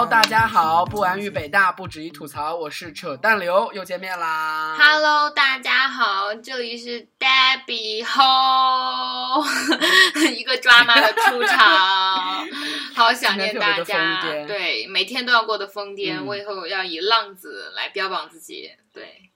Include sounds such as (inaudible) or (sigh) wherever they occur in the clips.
Hello，大家好，不玩于北大，不止于吐槽，我是扯淡刘，又见面啦。Hello，大家好，这里是 Debbie Ho，(laughs) 一个抓马的出场，(laughs) 好想念大家。对，每天都要过得疯癫，嗯我以后要以浪子来标榜自己。对，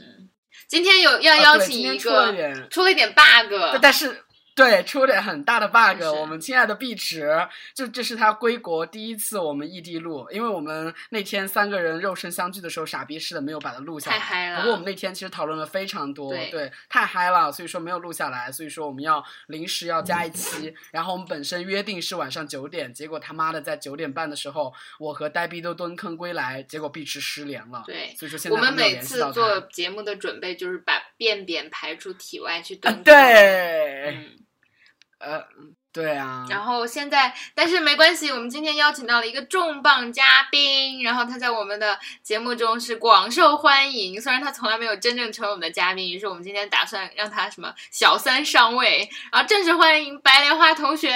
嗯，今天有要啊邀请一个、点，出了一点 bug，但是对出了点很大的 bug。我们亲爱的碧池，就这是他归国第一次我们异地录，因为我们那天三个人肉身相聚的时候，傻逼似的没有把它录下来。太嗨了。不过我们那天其实讨论了非常多，对太嗨了，所以说没有录下来，所以说我们要临时要加一嗯期。然后我们本身约定是晚上九点，结果他妈的在九点半的时候，我和呆逼都蹲坑归来，结果碧池失联了。对所以说现在我们每次做节目的准备就是把便便排出体外去啊蹲坑。对，嗯。呃，对啊，然后现在，但是没关系，我们今天邀请到了一个重磅嘉宾，然后他在我们的节目中是广受欢迎，虽然他从来没有真正成为我们的嘉宾，于是我们今天打算让他什么小三上位，然后正式欢迎白莲花同学。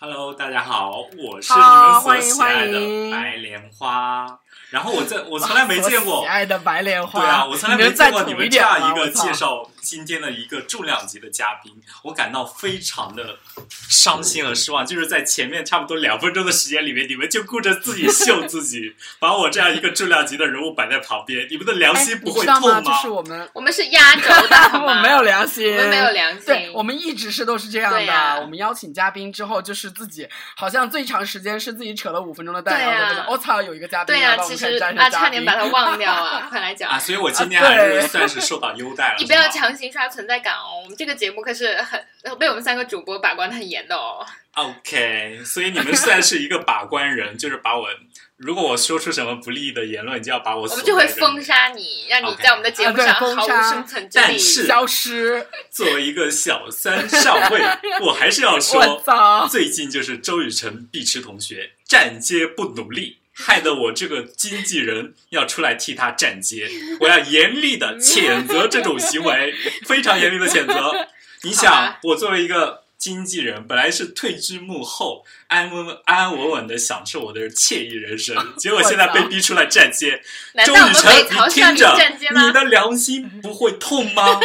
Hello，大家好，我是你们所喜爱欢迎欢迎的白莲花。然后我在我从来没见过 (laughs) 我喜，爱的白莲花。对啊，我从来没见过你们这样一个介绍今天的一个重量级的嘉宾，我感到非常的伤心和失望。就是在前面差不多两分钟的时间里面，你们就顾着自己秀自己，把我这样一个重量级的人物摆在旁边，你们的良哎心不会？痛吗？就是我们。我们是压轴的？(laughs) 我没有良心，我们没有良心。对我们一直是都是这样的。我们邀请嘉宾之后，就是自己好像最长时间是自己扯了五分钟的蛋，对呀然后就发现我操，有一个嘉宾，对呀、其实啊差点把他忘掉了，快来讲啊，。所以我今天 (laughs) 还是算是受到优待了。(laughs) 你不要强行刷存在感哦，我们这个节目可是很被我们三个主播把关的很严的哦。OK，所以你们算是一个把关人，就是把我，如果我说出什么不利的言论，你就要把我我们就会封。杀你，让你在我们的节目上毫无杀生存之力。但是消失。作为一个小三上位，我还是要说，最近就是周雨辰、碧池同学站街不努力，害得我这个经纪人要出来替他站街，我要严厉的谴责这种行为，非常严厉的谴责。你想，我作为一个经纪人，本来是退居幕后，安稳安安稳稳的享受我的惬意人生，结果现在被逼出来站街。周雨辰，你听着你？的良心不会痛吗？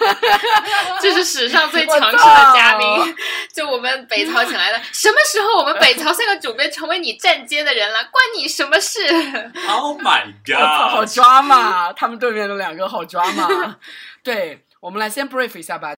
(laughs) 这是史上最强势的嘉宾，(laughs) 就我们北朝请来的。什么时候我们北朝三个主编成为你站街的人了？关你什么事？Oh my (laughs) god！好抓嘛！他们对面的两个好抓嘛。对，我们来先 brief 一下吧。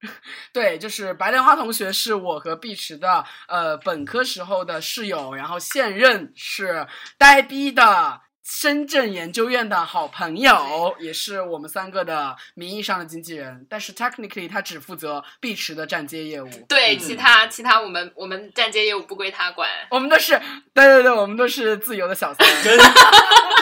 对，就是白莲花同学是我和碧池的呃本科时候的室友，然后现任是呆逼的。深圳研究院的好朋友，也是我们三个的名义上的经纪人，但是 technically 他只负责碧池的站街业务。对，嗯其他其他我们我们站街业务不归他管。我们都是，对对对，我们都是自由的小三。(laughs) 跟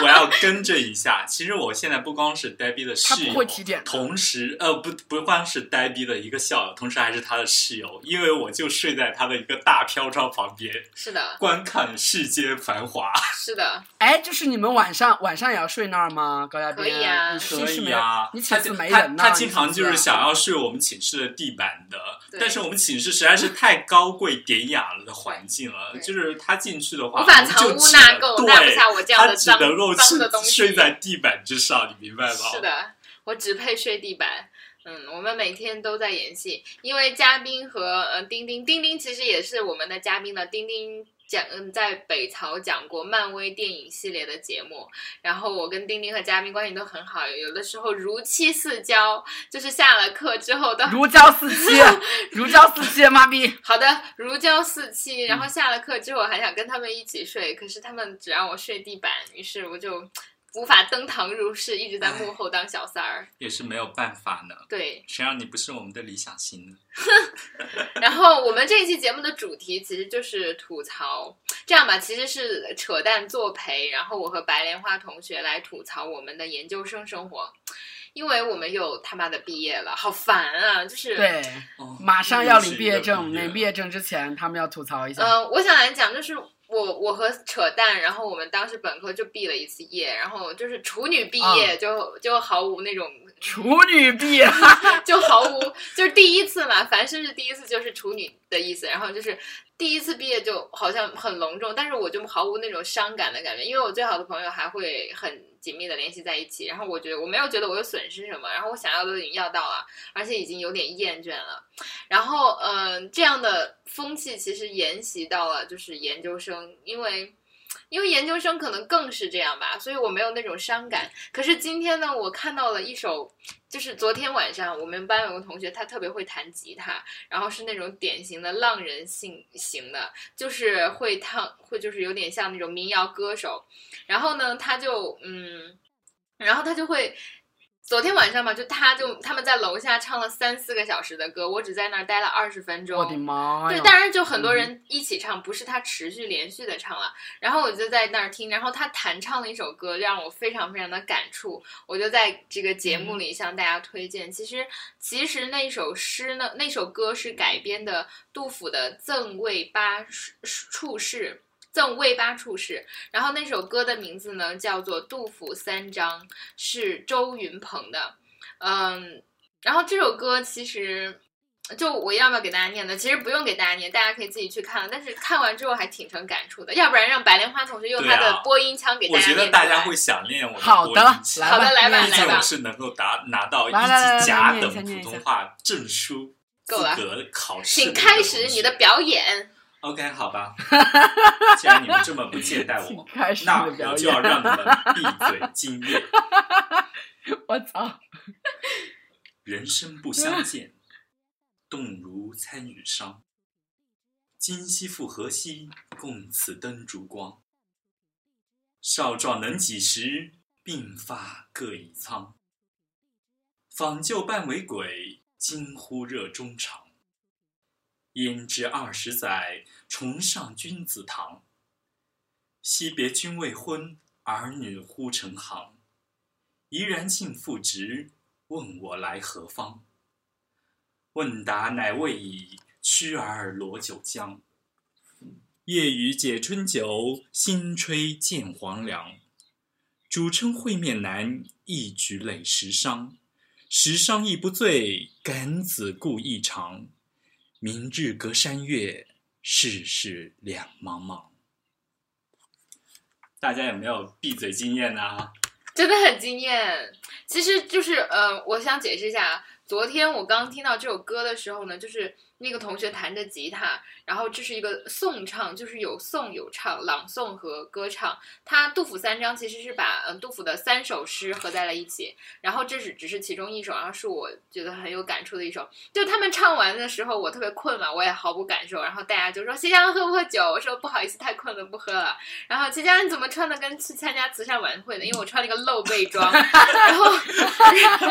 我要更正一下，其实我现在不光是呆逼的室他不友，会体检同时呃不不光是呆逼的一个校友，同时还是他的室友，因为我就睡在他的一个大飘窗旁边，是的，观看世间繁华。是的，哎，就是你们晚上晚上也要睡那儿吗？高亚斌，可以啊可以啊，你寝室他就他没人呐？他经常就是想要睡我们寝室的地板的，但是我们寝室实在是太高贵典雅了的环境了，就是他进去的话，无法我们藏污就只能纳垢，对，纳不下我这样他的脏只能够脏的东西。睡睡在地板之上，你明白吗？是的，我只配睡地板。嗯，我们每天都在演戏，因为嘉宾和呃丁丁，丁丁其实也是我们的嘉宾的。丁丁讲嗯，在北朝讲过漫威电影系列的节目，然后我跟丁丁和嘉宾关系都很好，有的时候如漆似胶，就是下了课之后都如胶似漆，(laughs) 如胶似漆，妈逼！好的，如胶似漆。嗯然后下了课之后，还想跟他们一起睡，可是他们只让我睡地板，于是我就无法登堂入室，一直在幕后当小三儿。也是没有办法呢。对，谁让你不是我们的理想型呢？(laughs) 然后我们这一期节目的主题其实就是吐槽。这样吧，其实是扯淡作陪，然后我和白莲花同学来吐槽我们的研究生生活。因为我们又他妈的毕业了，好烦啊！就是对，哦马上要领毕业证，领毕业证之前，他们要吐槽一下。嗯、我想来讲，就是我我和扯淡，然后我们当时本科就毕了一次业，然后就是处女毕业，就就毫无那种，处女毕业，(laughs) 就毫无就是第一次嘛，凡是是第一次就是处女的意思，然后就是第一次毕业就好像很隆重，但是我就毫无那种伤感的感觉，因为我最好的朋友还会很紧密的联系在一起，然后我觉得我没有觉得我有损失什么，然后我想要的已经要到了，而且已经有点厌倦了，然后嗯、这样的风气其实沿袭到了就是研究生，因为。因为研究生可能更是这样吧，所以我没有那种伤感。可是今天呢，我看到了一首，就是昨天晚上我们班有个同学，他特别会弹吉他，然后是那种典型的浪人性型的，就是会唱，会就是有点像那种民谣歌手。然后呢，他就嗯，然后他就会。昨天晚上嘛，就他就他们在楼下唱了三四个小时的歌，我只在那儿待了二十分钟。我的妈对，当然就很多人一起唱，不是他持续连续的唱了。然后我就在那儿听，然后他弹唱了一首歌，让我非常非常的感触。我就在这个节目里向大家推荐。其实，其实那首诗呢，那首歌是改编的杜甫的《赠卫八处士》。赠卫八处士，然后那首歌的名字呢叫做《杜甫三章》，是周云鹏的，嗯，然后这首歌其实就我要不要给大家念呢？其实不用给大家念，大家可以自己去看了。但是看完之后还挺成感触的，要不然让白莲花同学用他的播音腔给大家念我觉。得大家会想念我的好的来好的来吧毕竟来吧我是能够达拿到一级甲等普通话证书资够了格考试。请开始你的。表演。OK，好吧。(laughs) 既然你们这么不接待我，那我就要。让你们闭嘴惊艳。(laughs) 我操！人生不相见，动如参与商。今夕复何夕，共此灯烛光。少壮能几时，鬓发各已苍。访旧半为鬼，惊呼热衷肠。焉知二十载，重上君子堂。惜别君未婚，儿女忽成行。怡然尽复职，问我来何方？问答乃未已，屈儿罗九江。夜雨解春酒，新炊见黄粱。主称会面难，一举累十觞。十觞亦不醉，感子故意长。明日隔山月，世事两茫茫。大家有没有闭嘴经验呢、(laughs) 真的很惊艳。其实就是呃，我想解释一下，昨天我刚听到这首歌的时候呢，就是那个同学弹着吉他，然后这是一个颂唱，就是有颂有唱，朗诵和歌唱。他杜甫三章其实是把嗯、呃、杜甫的三首诗合在了一起，然后这是只是其中一首，然后是我觉得很有感触的一首。就他们唱完的时候，我特别困嘛，我也毫无感受，然后大家就说：“齐江喝不喝酒？”我说：“不好意思，太困了，不喝了。”然后齐江你怎么穿的跟去参加慈善晚会的？因为我穿了一个露背装，(laughs) 然后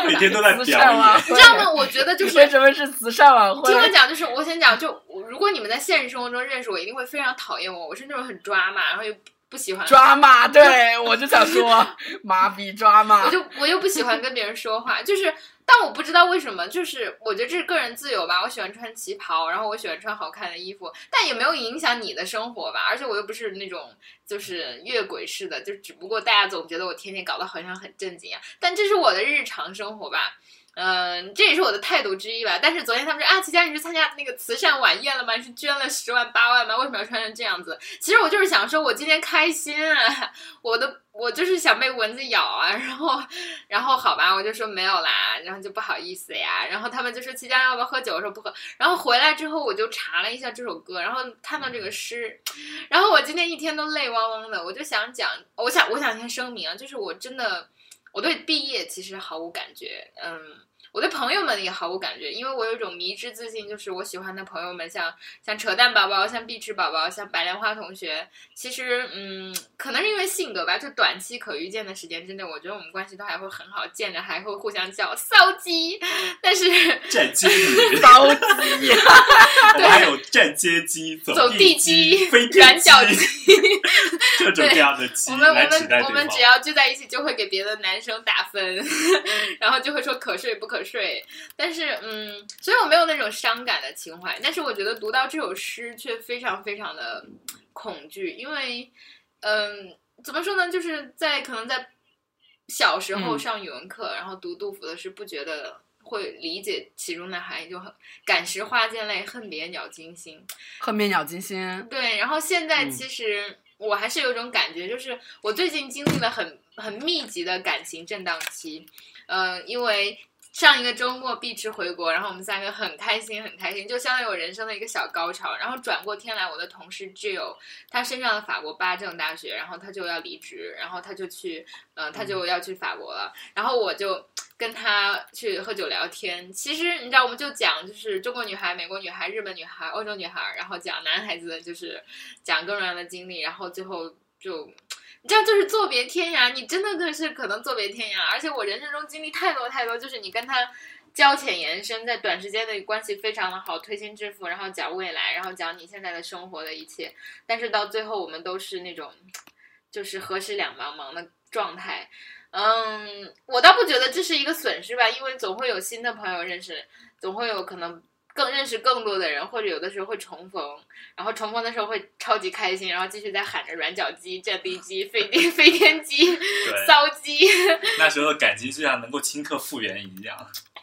每天都在慈表演。善晚会你知道吗？我觉得就是为什么是慈善晚会听？我讲，就是我先讲，就如果你们在现实生活中认识我，一定会非常讨厌我。我是那种很抓马，然后又不喜欢，抓马，对我就想说，(laughs) 麻痹抓马我。就我又不喜欢跟别人说话，就是，但我不知道为什么，就是我觉得这是个人自由吧。我喜欢穿旗袍，然后我喜欢穿好看的衣服，但也没有影响你的生活吧。而且我又不是那种就是越轨式的，就只不过大家总觉得我天天搞得好像很正经一样，但这是我的日常生活吧。嗯，这也是我的态度之一吧。但是昨天他们说啊，齐佳你是参加那个慈善晚宴了吗？是捐了十万八万吗？为什么要穿成这样子？其实我就是想说，我今天开心啊，(laughs) 我的我就是想被蚊子咬啊，然后然后好吧，我就说没有啦，然后就不好意思呀，然后他们就说齐佳要不要喝酒？我说不喝。然后回来之后我就查了一下这首歌，然后看到这个诗，然后我今天一天都泪汪汪的，我就想讲，我想我想先声明啊，就是我真的我对毕业其实毫无感觉，嗯。我对朋友们也毫无感觉，因为我有一种迷之自信，就是我喜欢的朋友们像，像扯淡宝宝、像碧池宝宝、像白莲花同学，其实嗯，可能是因为性格吧，就短期可预见的时间之内，我觉得我们关系都还会很好，见着还会互相叫骚鸡，但是站街女，骚鸡，(laughs) (laughs) 我们还有站街机、走地地鸡飞天软脚鸡，(laughs) 各种各样的机我们我来取代对们我们只。要聚在一起，就会给别的男生打分，(laughs) 然后就会说可睡不可睡。但是嗯，所以我没有那种伤感的情怀。但是我觉得读到这首诗却非常非常的恐惧，因为嗯，怎么说呢，就是在可能在小时候嗯上语文课，然后读杜甫的诗，不觉得会理解其中的含义，就很感时花溅泪，恨别鸟惊心。恨别鸟惊心。对，然后现在嗯其实我还是有一种感觉，就是我最近经历了很很密集的感情震荡期，呃，因为。上一个周末碧池回国，然后我们三个很开心，很开心，就相当于我人生的一个小高潮。然后转过天来，我的同事 Jill，他身上的法国巴政大学，然后他就要离职，然后他就去，呃，他就要去法国了。然后我就跟他去喝酒聊天。其实你知道，我们就讲就是中国女孩、美国女孩、日本女孩、欧洲女孩，然后讲男孩子就是讲各种各样的经历，然后最后就。你知道，就是作别天涯，你真的更是可能作别天涯。而且我人生中经历太多太多，就是你跟他交浅言深，在短时间内关系非常的好，推心置腹，然后讲未来，然后讲你现在的生活的一切。但是到最后，我们都是那种就是何时两茫茫的状态。嗯，我倒不觉得这是一个损失吧，因为总会有新的朋友认识，总会有可能更认识更多的人，或者有的时候会重逢，然后重逢的时候会超级开心，然后继续在喊着软脚鸡、战地鸡、(laughs) 飞天飞天鸡、骚鸡。那时候的感情就像能够顷刻复原一样。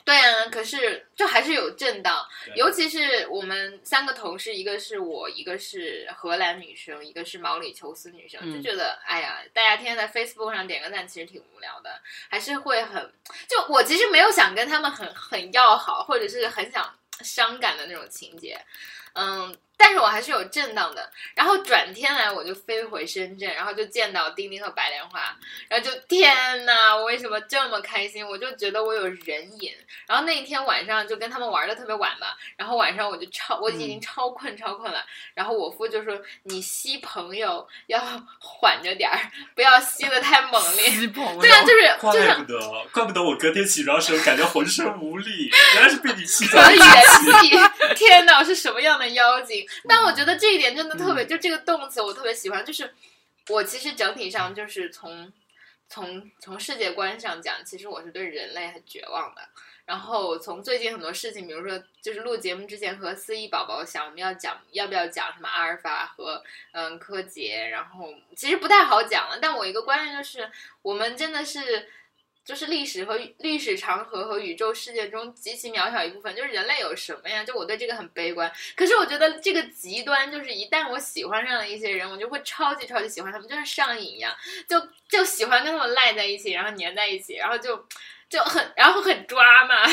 对啊，可是就还是有震荡，尤其是我们三个同事，一个是我，一个是荷兰女生，一个是毛里求斯女生，嗯就觉得哎呀，大家天天在 Facebook 上点个赞，其实挺无聊的，还是会很就我其实没有想跟他们很很要好，或者是很想伤感的那种情节，嗯。但是我还是有震荡的，然后转天来我就飞回深圳，然后就见到丁丁和白莲花，然后就天呐，我为什么这么开心？我就觉得我有人瘾。然后那一天晚上就跟他们玩的特别晚嘛，然后晚上我就超我已经超困超困了。然后我夫就说：“你吸朋友要缓着点儿，不要吸的太猛烈。吸朋友。对啊，就是怪就是不得，怪不得我隔天起床时候感觉浑身无力，原来是被你气我的在一起。元气，(laughs) 天哪，我是什么样的妖精？但我觉得这一点真的特别，就这个动词我特别喜欢，就是我其实整体上就是从从从世界观上讲，其实我是对人类很绝望的。然后从最近很多事情，比如说就是录节目之前和思怡宝宝想我们要讲要不要讲什么阿尔法和嗯柯洁，然后其实不太好讲了。但我一个观念就是，我们真的是。就是历史和历史长河和宇宙世界中极其渺小一部分，就是人类有什么呀？就我对这个很悲观。可是我觉得这个极端就是一旦我喜欢上了一些人，我就会超级超级喜欢他们，就像上瘾一样，就就喜欢跟他们赖在一起，然后粘在一起，然后就就很然后很抓嘛，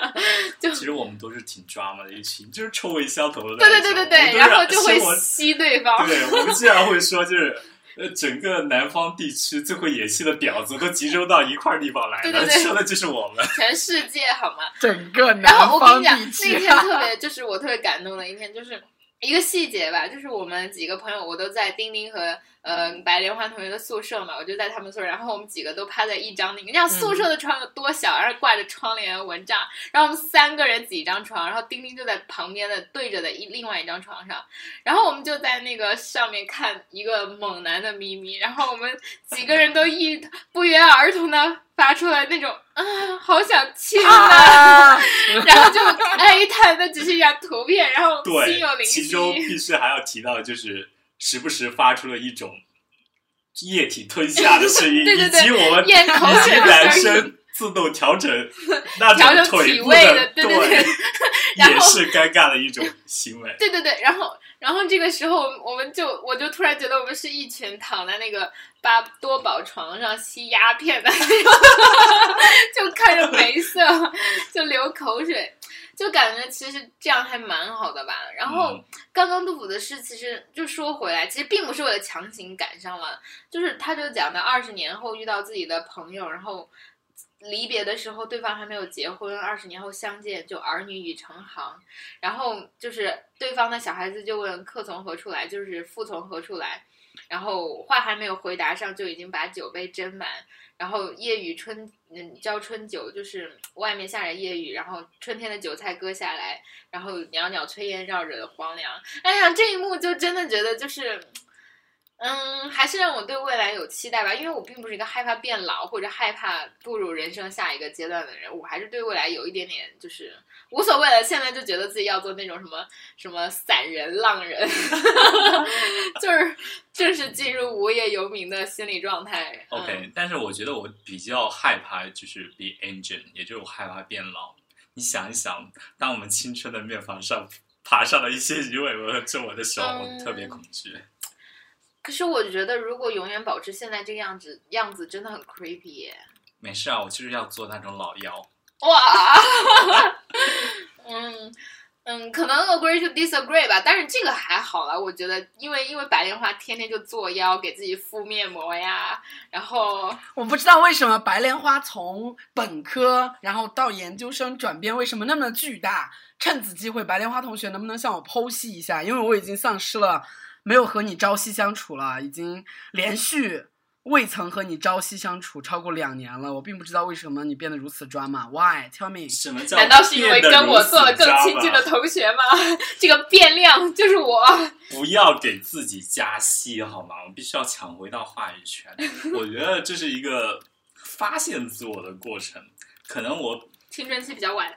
(laughs) 就其实我们都是挺 drama 的一群，就是臭味相投的对。对对对对，然后就会吸对方。对，我们经常会说，就是呃，整个南方地区最会演戏的婊子都集中到一块地方来了，对对对说的就是我们。全世界好吗？整个然南后我跟你讲，方地那区，天特别就是我特别感动的一天，就是一个细节吧，就是我们几个朋友，我都在丁丁和呃白莲花同学的宿舍嘛，我就在他们宿舍，然后我们几个都趴在一张那个，你想宿舍的床有多小，然后挂着窗帘蚊帐，然后我们三个人挤一张床，然后丁丁就在旁边的对着的一另外一张床上，然后我们就在那个上面看一个猛男的咪咪，然后我们几个人都一不约而同的发出来那种啊，好想亲啊。啊，(laughs) 然后就哀叹，那只是一张图片，然后心有对，灵犀。其。中必须还要提到，就是时不时发出了一种液体吞下的声音，(laughs) 对对对。以及我们咽口以及水的男生自动调整那种腿部体位的的，对对。对 (laughs) 然也是尴尬的一种行为。对对对，然后然后这个时候，我们就我就突然觉得我们是一群躺在那个巴多宝床上吸鸦片的那种，就看着没色，就流口水，就感觉其实这样还蛮好的吧。然后嗯刚刚杜甫的诗，其实就说回来，其实并不是为了强行赶上了，就是他就讲的二十年后遇到自己的朋友，然后。离别的时候，对方还没有结婚，二十年后相见，就儿女已成行。然后就是对方的小孩子就问客从何处来，就是父从何处来。然后话还没有回答上，就已经把酒杯斟满。然后夜雨春，嗯，浇春酒，就是外面下着夜雨，然后春天的韭菜割下来，然后袅袅炊烟绕着荒凉。哎呀，这一幕就真的觉得就是。嗯，还是让我对未来有期待吧，因为我并不是一个害怕变老或者害怕步入人生下一个阶段的人，我还是对未来有一点点就是无所谓了。现在就觉得自己要做那种什么什么散人、浪人，(laughs) (laughs) 就是正式进入无业游民的心理状态。嗯 OK，但是我觉得我比较害怕就是 be engine，也就是我害怕变老。你想一想，当我们青春的面庞上爬上了一些鱼尾纹和皱纹的时候，我特别恐惧。可是我觉得，如果永远保持现在这个样子，样子真的很 creepy 耶。没事啊，我就是要做那种老妖。(laughs) 哇，(laughs) 嗯嗯，可能 agree to disagree 吧，但是这个还好了，我觉得，因为因为白莲花天天就作妖，给自己敷面膜呀，然后我不知道为什么白莲花从本科然后到研究生转变为什么那么巨大。趁此机会，白莲花同学能不能向我剖析一下？因为我已经丧失了没有和你朝夕相处了，已经连续。未曾和你朝夕相处超过两年了，我并不知道为什么你变得如此抓马。Why? Tell me. 什么叫？难道是因为跟我做了更亲近的同学吗？(laughs) 这个变量就是我。不要给自己加戏好吗？我必须要抢回到话语权。我觉得这是一个发现自我的过程。可能我青春期比较晚。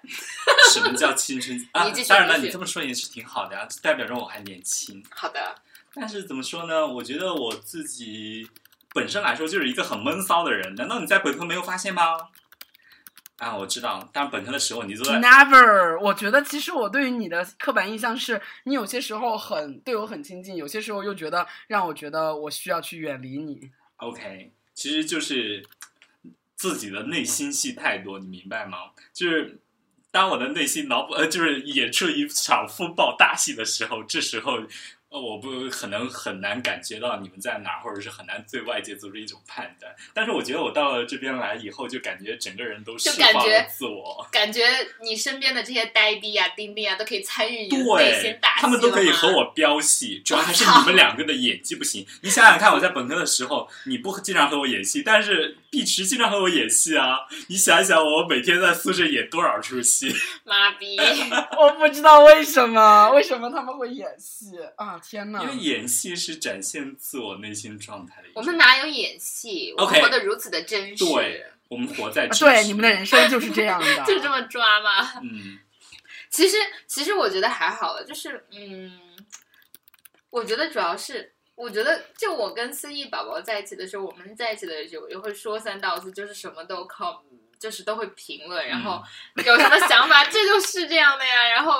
什么叫青春 (laughs) 期啊？当然了，你这么说也是挺好的呀，代表着我还年轻。好的。但是怎么说呢？我觉得我自己。本身来说就是一个很闷骚的人，难道你在本科没有发现吗？啊，我知道，但是本科的时候你都在。Never，我觉得其实我对于你的刻板印象是你有些时候很对我很亲近，有些时候又觉得让我觉得我需要去远离你。OK，其实就是自己的内心戏太多，你明白吗？就是当我的内心脑补呃，就是演出一场风暴大戏的时候，这时候。呃，我不可能很难感觉到你们在哪，或者是很难对外界做出一种判断。但是我觉得我到了这边来以后，就感觉整个人都释放了自我，感觉你身边的这些呆逼啊、丁丁啊都可以参与你的内心大戏他们都可以和我飙戏，主要还是你们两个的演技不行。你想想看，我在本科的时候，你不经常和我演戏，但是碧池经常和我演戏啊。你想一想，我每天在宿舍演多少出戏？妈逼！(laughs) 我不知道为什么，为什么他们会演戏啊？天呐！因为演戏是展现自我内心状态的。我们哪有演戏？我们活得如此的真实。对，我们活在对你们的人生就是这样的，(laughs) 就这么抓吗？嗯，其实其实我觉得还好了，就是嗯，我觉得主要是，我觉得就我跟思义宝宝在一起的时候，我们在一起的时候也会说三道四，就是什么都靠。就是都会评论，然后 (laughs) 有什么想法，这就是这样的呀。然后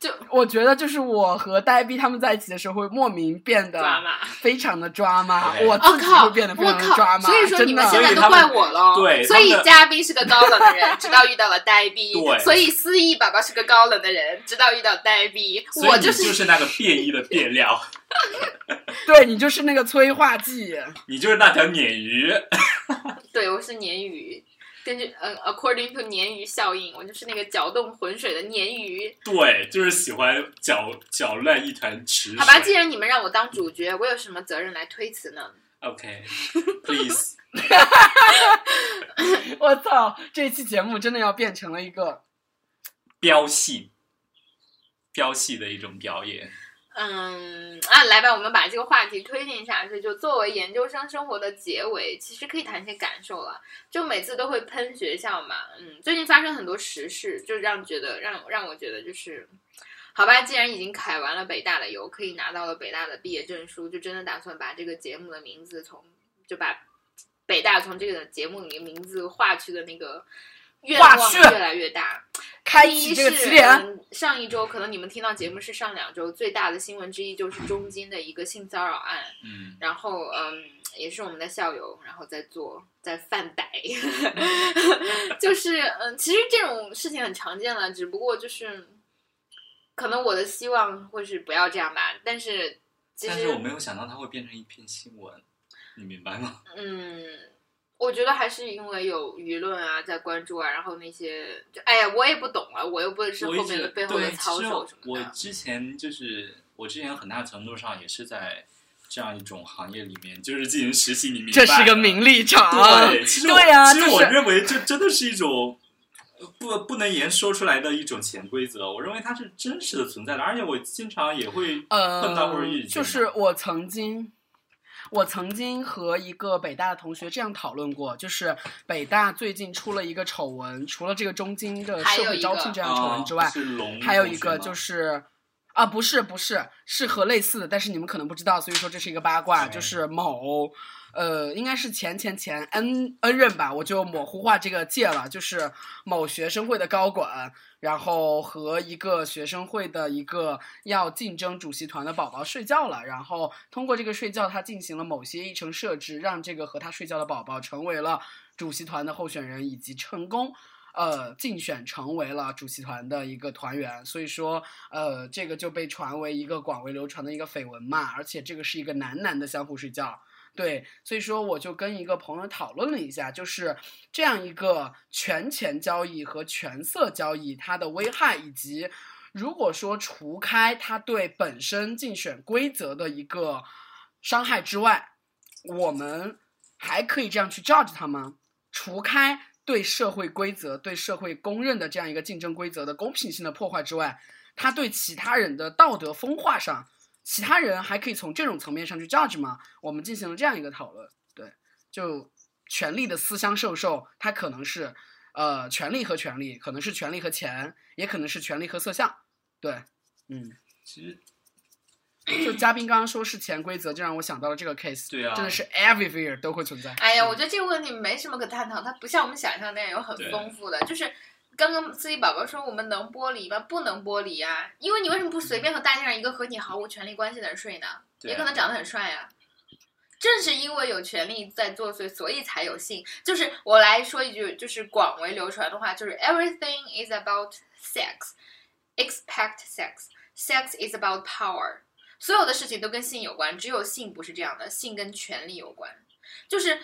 就 (laughs) 我觉得，就是我和呆逼他们在一起的时候，会莫名变得，非常的抓马。我自己会变得非常的抓马。所以说你们现在都怪我喽。对，所以嘉宾是个高冷的人，直到遇到了呆逼。对，所以思义宝宝是个高冷的人，直到遇到呆逼。我就是就是那个变异的变料。(laughs) 对你就是那个催化剂。你就是那条鲶鱼。对，我是鲶鱼。根据呃，according to 鲶鱼效应，我就是那个搅动浑水的鲶鱼。对，就是喜欢搅搅乱一团池。好吧，既然你们让我当主角，我有什么责任来推辞呢？OK，please。(laughs) (laughs) 我操，这期节目真的要变成了一个飙戏、飙戏的一种表演。嗯啊，来吧，我们把这个话题推进下去。就作为研究生生活的结尾，其实可以谈一些感受了。就每次都会喷学校嘛，嗯，最近发生很多时事，就让觉得让让我觉得就是，好吧，既然已经揩完了北大的油，可以拿到了北大的毕业证书，就真的打算把这个节目的名字从就把北大从这个节目里名字划去的那个。愿望越来越大。第一是上一周，可能你们听到节目是上两周，最大的新闻之一就是中金的一个性骚扰案。嗯，然后嗯，也是我们的校友，然后在做在犯歹，(laughs) 就是嗯，其实这种事情很常见了，只不过就是可能我的希望会是不要这样吧，但是但是我没有想到它会变成一篇新闻，你明白吗？嗯。我觉得还是因为有舆论啊在关注啊，然后那些就哎呀，我也不懂啊，我又不是后面的背后的操守什么的。我之前就是我之前很大程度上也是在这样一种行业里面，就是进行实习。你明白？这是个名利场。对，其实对呀，其实我认为这真的是一种不不能言说出来的一种潜规则。我认为它是真实的存在的，而且我经常也会碰到或者遇见。就是我曾经。我曾经和一个北大的同学这样讨论过，就是北大最近出了一个丑闻，除了这个中金的社会招聘这样丑闻之外，还有一个就是，啊，不是不是，是和类似的，但是你们可能不知道，所以说这是一个八卦，就是某。呃，应该是前前前 n n 任吧，我就模糊化这个界了，就是某学生会的高管，然后和一个学生会的一个要竞争主席团的宝宝睡觉了，然后通过这个睡觉，他进行了某些议程设置，让这个和他睡觉的宝宝成为了主席团的候选人，以及成功。呃，竞选成为了主席团的一个团员，所以说，呃，这个就被传为一个广为流传的一个绯闻嘛，而且这个是一个男男的相互睡觉，对，所以说我就跟一个朋友讨论了一下，就是这样一个权钱交易和权色交易它的危害，以及如果说除开它对本身竞选规则的一个伤害之外，我们还可以这样去 judge 它吗？除开对社会规则、对社会公认的这样一个竞争规则的公平性的破坏之外，它对其他人的道德风化上，其他人还可以从这种层面上去 judge 吗？我们进行了这样一个讨论，对，就权力的私相授受，它可能是呃权力和权力，可能是权力和钱，也可能是权力和色相，对，嗯，其实就嘉宾刚刚说是潜规则，就让我想到了这个 case，对啊真的是 everywhere 都会存在，哎呀，我觉得这个问题没什么可探讨，它不像我们想象那样有很丰富的。就是刚刚司机宝宝说我们能剥离吗？不能剥离啊，因为你为什么不随便和大街上一个和你毫无权利关系的人睡呢？也可能长得很帅呀、正是因为有权利在作祟，所以才有性。就是我来说一句，就是广为流传的话，就是 everything is about sex, expect sex, sex is about power。所有的事情都跟性有关，只有性不是这样的，性跟权力有关。就是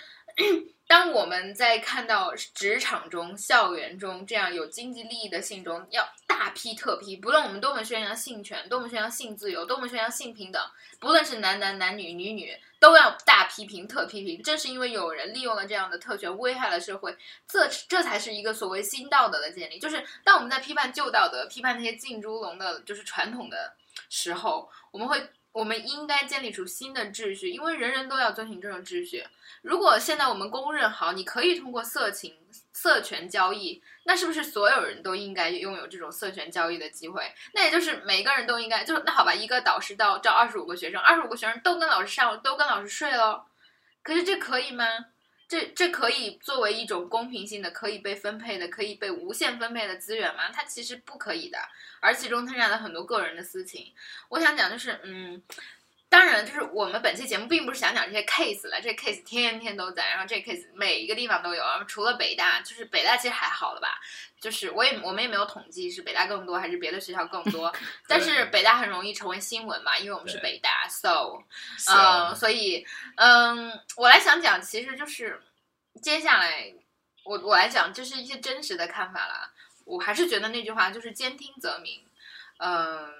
当我们在看到职场中、校园中这样有经济利益的性中，要大批特批，不论我们多么宣扬性权，多么宣扬性自由，多么宣扬性平等，不论是男男、男女、女女，都要大批评、特批评。正是因为有人利用了这样的特权，危害了社会，这这才是一个所谓新道德的建立。就是当我们在批判旧道德、批判那些进猪笼的，就是传统的时候，我们会。我们应该建立出新的秩序，因为人人都要遵循这种秩序。如果现在我们公认好，你可以通过色情、色权交易，那是不是所有人都应该拥有这种色权交易的机会？那也就是每个人都应该，就那好吧，一个导师到招二十五个学生，二十五个学生都跟老师上，都跟老师睡喽。可是这可以吗？这这可以作为一种公平性的、可以被分配的、可以被无限分配的资源吗？它其实不可以的，而其中掺杂了很多个人的私情。我想讲就是，嗯，当然就是我们本期节目并不是想讲这些 case 了，这 case 天天都在，然后这 case 每一个地方都有，然后除了北大，就是北大其实还好了吧，就是我也我们也没有统计是北大更多还是别的学校更多，(laughs) 但是北大很容易成为新闻嘛，因为我们是北大，so。是嗯，所以，嗯，我来想讲，其实就是接下来我我来讲，这是一些真实的看法啦。我还是觉得那句话就是兼听则明。嗯，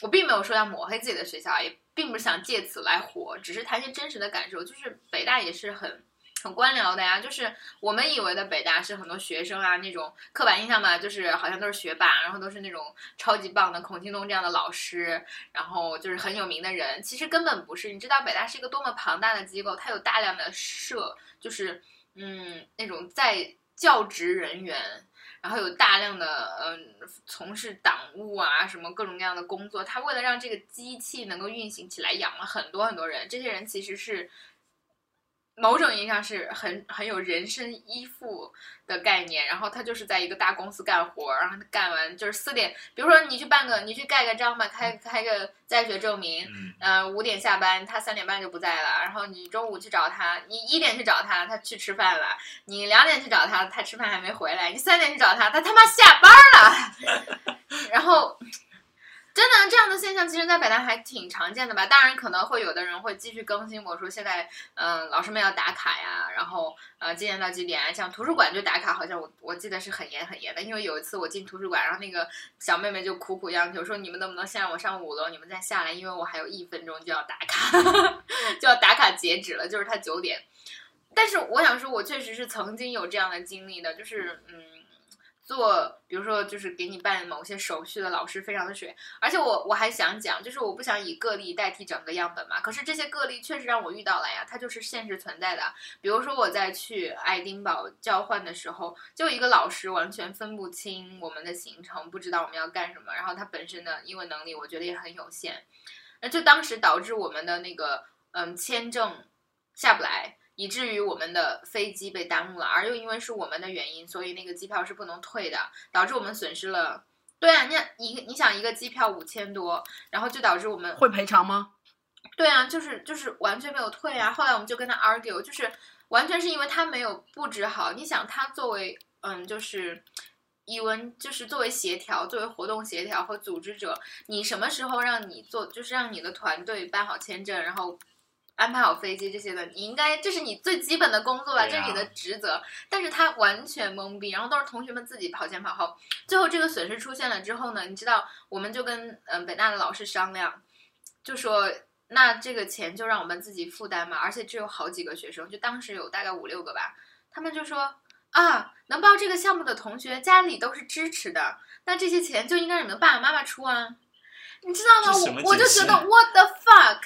我并没有说要抹黑自己的学校，也并不是想借此来火，只是谈些真实的感受。就是北大也是很。很官僚的呀，就是我们以为的北大是很多学生啊那种刻板印象嘛，就是好像都是学霸，然后都是那种超级棒的孔庆东这样的老师，然后就是很有名的人，其实根本不是。你知道北大是一个多么庞大的机构，它有大量的社，就是嗯那种在教职人员，然后有大量的嗯从事党务啊什么各种各样的工作。他为了让这个机器能够运行起来，养了很多很多人。这些人其实是。某种意义上是很很有人身依附的概念，然后他就是在一个大公司干活，然后他干完就是四点，比如说你去办个，你去盖个章吧，开开个在学证明，嗯，呃，五点下班，他三点半就不在了，然后你中午去找他，你一点去找他，他去吃饭了，你两点去找他，他吃饭还没回来，你三点去找他，他他妈下班了，然后。真的，其实，在北大还挺常见的吧？当然，可能会有的人会继续更新我说现在，嗯、老师们要打卡呀，然后呃，几点到几点啊？像图书馆就打卡，好像我我记得是很严很严的。因为有一次我进图书馆，然后那个小妹妹就苦苦央求说：“你们能不能先让我上五楼，你们再下来，因为我还有一分钟就要打卡，(laughs) 就要打卡截止了，就是他九点。”但是我想说，我确实是曾经有这样的经历的，就是嗯。做，比如说就是给你办某些手续的老师非常的水，而且我我还想讲，就是我不想以个例代替整个样本嘛。可是这些个例确实让我遇到了呀，它就是现实存在的。比如说我在去爱丁堡交换的时候，就一个老师完全分不清我们的行程，不知道我们要干什么，然后他本身的英文能力我觉得也很有限，那就当时导致我们的那个嗯签证下不来。以至于我们的飞机被耽误了，而又因为是我们的原因，所以那个机票是不能退的，导致我们损失了。对啊，你一你想一个机票五千多，然后就导致我们会赔偿吗？对啊，就是就是完全没有退啊。后来我们就跟他 argue，就是完全是因为他没有布置好。你想他作为嗯，就是语文，就是作为协调，作为活动协调和组织者，你什么时候让你做，就是让你的团队办好签证，然后。安排好飞机这些的，你应该这是你最基本的工作吧，这是你的职责。但是他完全懵逼，然后都是同学们自己跑前跑后。最后这个损失出现了之后呢，你知道，我们就跟嗯北大的老师商量，就说那这个钱就让我们自己负担嘛。而且只有好几个学生，就当时有大概五六个吧，他们就说啊，能报这个项目的同学家里都是支持的，那这些钱就应该你们爸爸妈妈出啊，你知道吗？我我就觉得 what the fuck。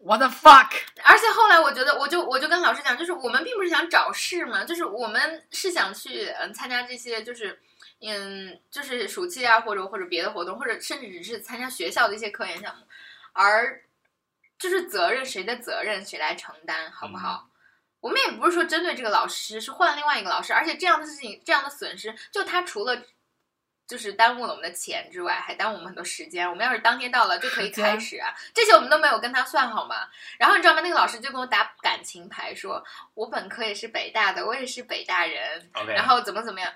What the fuck！而且后来我觉得，我就我就跟老师讲，就是我们并不是想找事嘛，就是我们是想去嗯参加这些，就是嗯就是暑期啊，或者或者别的活动，或者甚至只是参加学校的一些科研项目，而就是责任谁的责任谁来承担，好不好？我们也不是说针对这个老师，是换另外一个老师，而且这样的事情，这样的损失，就他除了。就是耽误了我们的钱之外，还耽误我们很多时间。我们要是当天到了就可以开始啊，这些我们都没有跟他算好吗？然后你知道吗？那个老师就跟我打感情牌，说我本科也是北大的，我也是北大人，然后怎么怎么样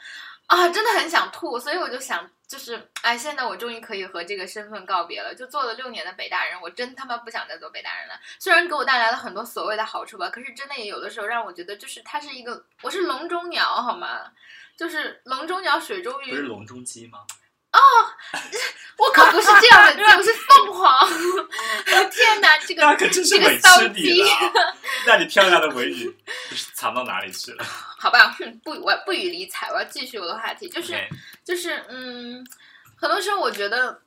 啊，真的很想吐。所以我就想，就是哎，现在我终于可以和这个身份告别了。就做了六年的北大人，我真他妈不想再做北大人了。虽然给我带来了很多所谓的好处吧，可是真的也有的时候让我觉得，就是他是一个，我是笼中鸟，好吗？就是笼中鸟，水中鱼，不是笼中鸡吗？哦，我可不是这样的，(laughs) 我是凤凰。(laughs) 天哪，这个那可真是委屈你了。那你漂亮的美女藏到哪里去了？(laughs) 好吧，不，我不予理睬。我要继续我的话题，就是就是，嗯，很多时候我觉得，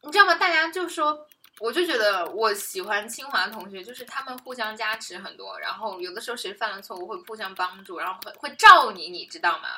你知道吗？大家就说。我就觉得我喜欢清华同学，就是他们互相加持很多，然后有的时候谁犯了错误会互相帮助，然后会会罩你，你知道吗？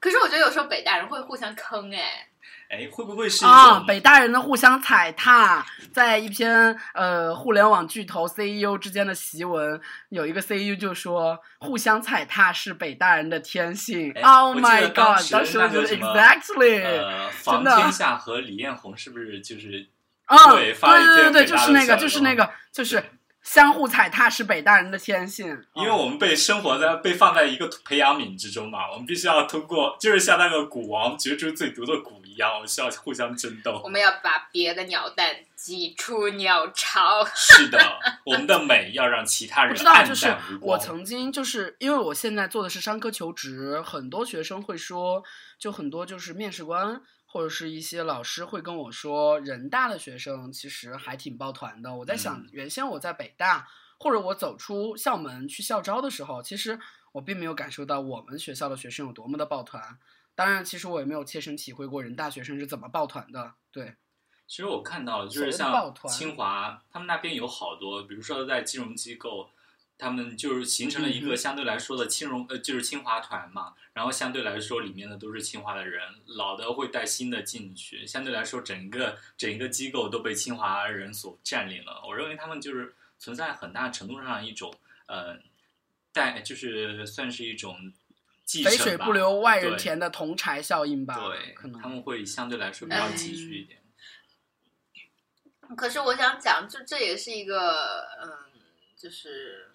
可是我觉得有时候北大人会互相坑，哎，哎，会不会是啊？北大人的互相踩踏，在一篇呃互联网巨头 CEO 之间的檄文，有一个 CEO 就说，互相踩踏是北大人的天性。Oh my god！当时我觉得 exactly，呃，房天下和李彦宏是不是就是？啊，对对对对，就是那个，就是那个，就是相互踩踏是北大人的天性。因为我们被生活在被放在一个培养皿之中嘛，我们必须要通过，就是像那个蛊王决出最毒的蛊一样，我们需要互相争斗。我们要把别的鸟蛋挤出鸟巢。(laughs) 是的，我们的美要让其他人知道。就是我曾经就是因为我现在做的是商科求职，很多学生会说，就很多就是面试官。或者是一些老师会跟我说，人大的学生其实还挺抱团的。我在想，原先我在北大，或者我走出校门去校招的时候，其实我并没有感受到我们学校的学生有多么的抱团。当然，其实我也没有切身体会过人大学生是怎么抱团的。对，其实我看到就是像清华，他们那边有好多，比如说在金融机构。他们就是形成了一个相对来说的青融呃，就是清华团嘛。然后相对来说，里面的都是清华的人，老的会带新的进去。相对来说，整个整个机构都被清华人所占领了。我认为他们就是存在很大程度上一种呃，带就是算是一种继承肥水不流外人田的同柴效应吧。对，可能他们会相对来说比较继续一点。可是我想讲，就这也是一个嗯，就是。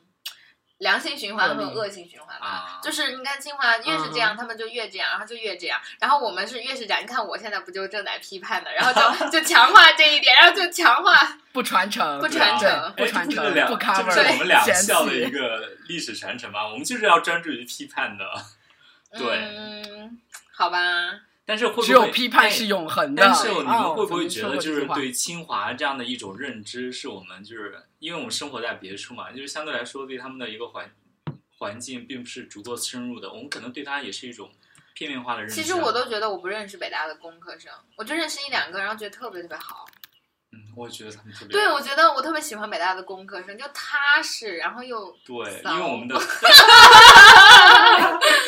良性循环和恶性循环吧，就是你看清华越是这样，他们就越这样，然后就越这样，然后我们是越是这样。你看我现在不就正在批判的，然后就 (laughs) 就强化这一点，然后就强化不传承，不传承，不传承，不 cover，这是我们两校的一个历史传承吧？我们就是要专注于批判的，对，好吧。但是会只有批判是永恒的。但是你们会不会觉得，就是对清华这样的一种认知，是我们就是因为我们生活在别处嘛，就是相对来说对他们的一个环环境并不是足够深入的，我们可能对他也是一种片面化的认知啊。其实我都觉得我不认识北大的工科生，我就认识一两个，然后觉得特别特别好。嗯，我也觉得他们特别对，我觉得我特别喜欢北大的工科生，就踏实，然后又对，因为我们的 (laughs)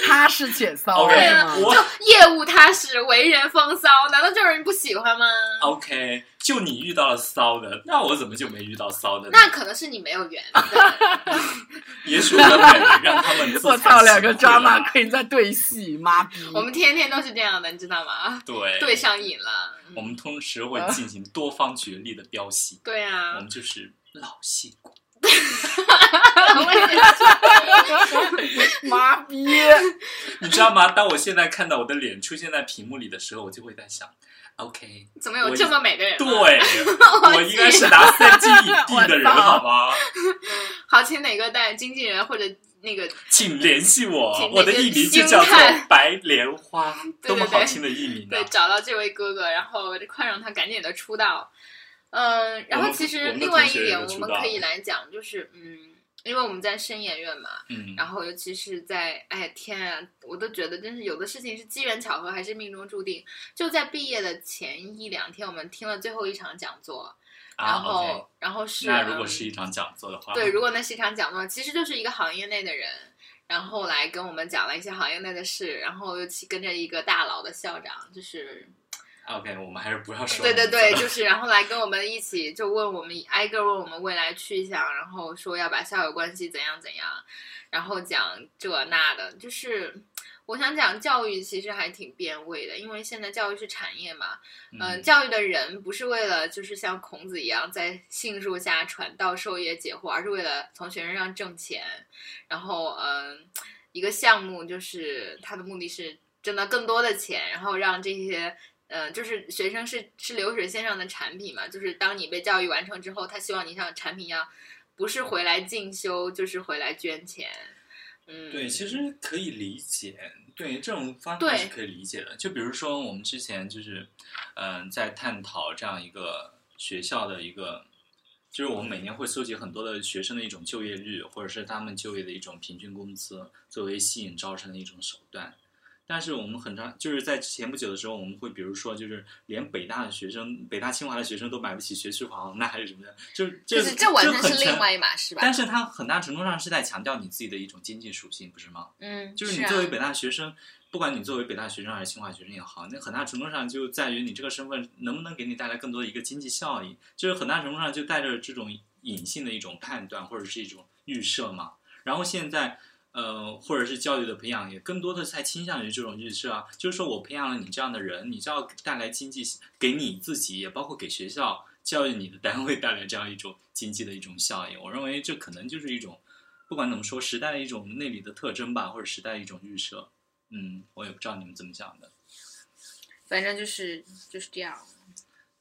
踏实且骚 (laughs) 业务踏实，为人风骚，难道这种人不喜欢吗？OK，就你遇到了骚的，那我怎么就没遇到骚的呢？那可能是你没有缘分。(laughs) 也许我的美让他们自 (laughs) 我惭操，两个形抓马可以在对戏，妈逼！我们天天都是这样的，你知道吗？对对上瘾了。嗯我们同时会进行多方角力的飙戏，对啊我，们就是老戏骨。(laughs) 妈逼！你知道吗？当我现在看到我的脸出现在屏幕里的时候，我就会在想，OK，怎么有这么美的人？对，(laughs) 我应该是拿三金影帝的人，好吗？(laughs) 好，请哪个带经纪人或者那个请联系我我的艺名就叫做白莲花，多么好听的艺名对啊！找到这位哥哥，然后快让他赶紧的出道。嗯，然后其实另外一点，我们可以来讲，就是嗯，因为我们在深研院嘛，嗯，然后尤其是在哎天啊，我都觉得真是有的事情是机缘巧合还是命中注定。就在毕业的前一两天，我们听了最后一场讲座，然啊后、然后是那如果嗯是一场讲座的话，对，如果那是一场讲座，其实就是一个行业内的人，然后来跟我们讲了一些行业内的事，然后尤其跟着一个大佬的校长，就是，OK，我们还是不要说对对对，(laughs) 就是然后来跟我们一起就问我们挨个问我们未来去向，然后说要把校友关系怎样怎样，然后讲这那的，就是。我想讲教育其实还挺变味的，因为现在教育是产业嘛，嗯、嗯，教育的人不是为了就是像孔子一样在杏树下传道授业解惑，而是为了从学生上挣钱。然后，嗯、一个项目就是它的目的是挣到更多的钱，然后让这些。呃，就是学生是是流水线上的产品嘛，就是当你被教育完成之后，他希望你像产品一样，不是回来进修，就是回来捐钱。嗯，对，其实可以理解，对这种方法是可以理解的。就比如说我们之前就是，嗯、在探讨这样一个学校的一个，就是我们每年会搜集很多的学生的一种就业率，或者是他们就业的一种平均工资，作为吸引招生的一种手段。但是我们很长就是在前不久的时候，我们会比如说，就是连北大的学生、北大清华的学生都买不起学区房，那还是什么的，就这就是这完全是另外一码事吧？但是它很大程度上是在强调你自己的一种经济属性，不是吗？嗯，就是你啊作为北大学生，不管你作为北大学生还是清华学生也好，那很大程度上就在于你这个身份能不能给你带来更多的一个经济效益，就是很大程度上就带着这种隐性的一种判断或者是一种预设嘛。然后现在。呃，或者是教育的培养，也更多的在倾向于这种预设啊，就是说我培养了你这样的人，你就要带来经济，给你自己，也包括给学校教育你的单位带来这样一种经济的一种效应。我认为这可能就是一种，不管怎么说，时代的一种内里的特征吧，或者时代的一种预设。嗯，我也不知道你们怎么想的。反正就是就是这样。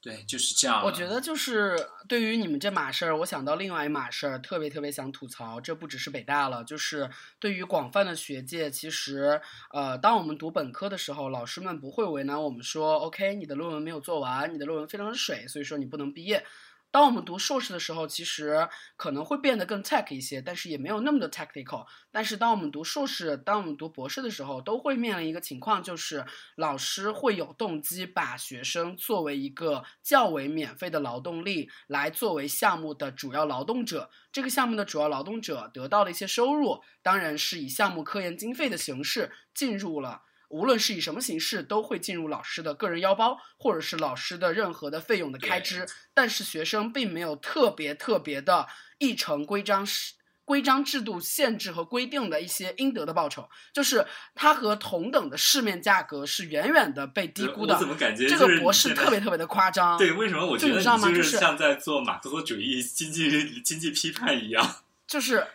对，就是这样。我觉得就是对于你们这码事儿，我想到另外一码事儿，特别特别想吐槽。这不只是北大了，就是对于广泛的学界，其实呃，当我们读本科的时候，老师们不会为难我们说，OK，你的论文没有做完，你的论文非常的水，所以说你不能毕业。当我们读硕士的时候，其实可能会变得更 tech 一些，但是也没有那么的 technical。但是当我们读硕士，当我们读博士的时候，都会面临一个情况，就是老师会有动机把学生作为一个较为免费的劳动力，来作为项目的主要劳动者。这个项目的主要劳动者得到了一些收入，当然是以项目科研经费的形式进入了。无论是以什么形式，都会进入老师的个人腰包，或者是老师的任何的费用的开支。但是学生并没有特别特别的议程规章是规章制度限制和规定的一些应得的报酬，就是它和同等的市面价格是远远的被低估的我。怎么感觉这个博士特别特别的夸张。对？为什么我觉得就是像在做马克思主义经济 (laughs) 经济批判一样？就是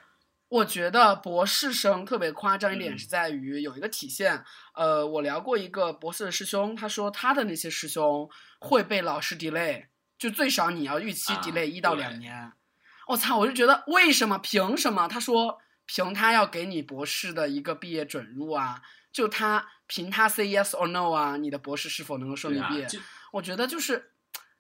我觉得博士生特别夸张一点嗯是在于有一个体现，呃，我聊过一个博士的师兄，他说他的那些师兄会被老师 delay，就最少你要预期啊 delay 一到对两年。我操，我就觉得为什么？凭什么？他说凭他要给你博士的一个毕业准入啊，就他凭他 say yes or no 啊，你的博士是否能够顺利毕业？啊我觉得就是。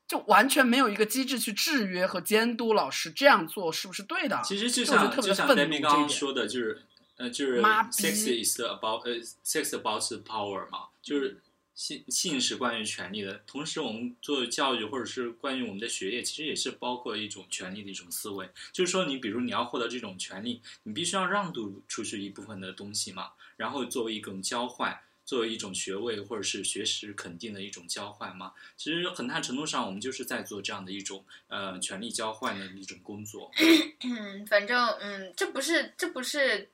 就完全没有一个机制去制约和监督老师这样做是不是对的？其实就就我觉得特别像就像愤 Debbie 刚刚说的，就是呃，就是 sex is about 呃 sex about power 嘛，就是性性是关于权利的。同时，我们做教育或者是关于我们的学业，其实也是包括一种权利的一种思维。就是说，你比如你要获得这种权利，你必须要让渡出去一部分的东西嘛，然后作为一种交换。作为一种学位或者是学识肯定的一种交换吗，其实很大程度上我们就是在做这样的一种呃权力交换的一种工作。嗯，反正嗯，这不是这不是